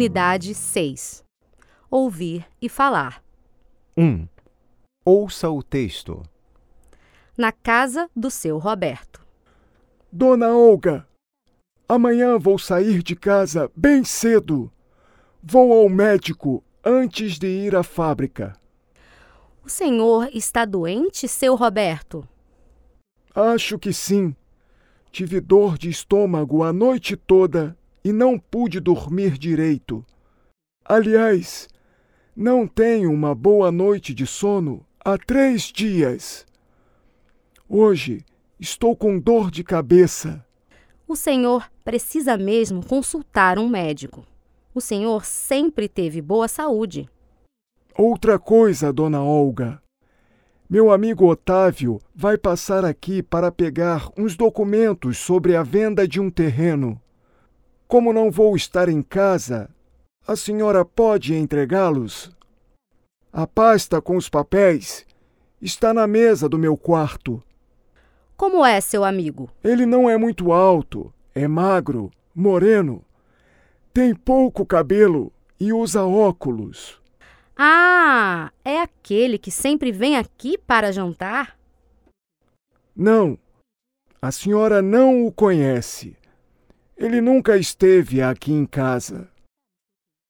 Unidade 6. Ouvir e falar. 1. Ouça o texto. Na casa do seu Roberto. Dona Olga, amanhã vou sair de casa bem cedo. Vou ao médico antes de ir à fábrica. O senhor está doente, seu Roberto? Acho que sim. Tive dor de estômago a noite toda e não pude dormir direito. Aliás, não tenho uma boa noite de sono há três dias. Hoje estou com dor de cabeça. O senhor precisa mesmo consultar um médico. O senhor sempre teve boa saúde. Outra coisa, dona Olga. Meu amigo Otávio vai passar aqui para pegar uns documentos sobre a venda de um terreno. Como não vou estar em casa, a senhora pode entregá-los? A pasta com os papéis está na mesa do meu quarto. Como é seu amigo? Ele não é muito alto, é magro, moreno, tem pouco cabelo e usa óculos. Ah, é aquele que sempre vem aqui para jantar? Não, a senhora não o conhece. Ele nunca esteve aqui em casa.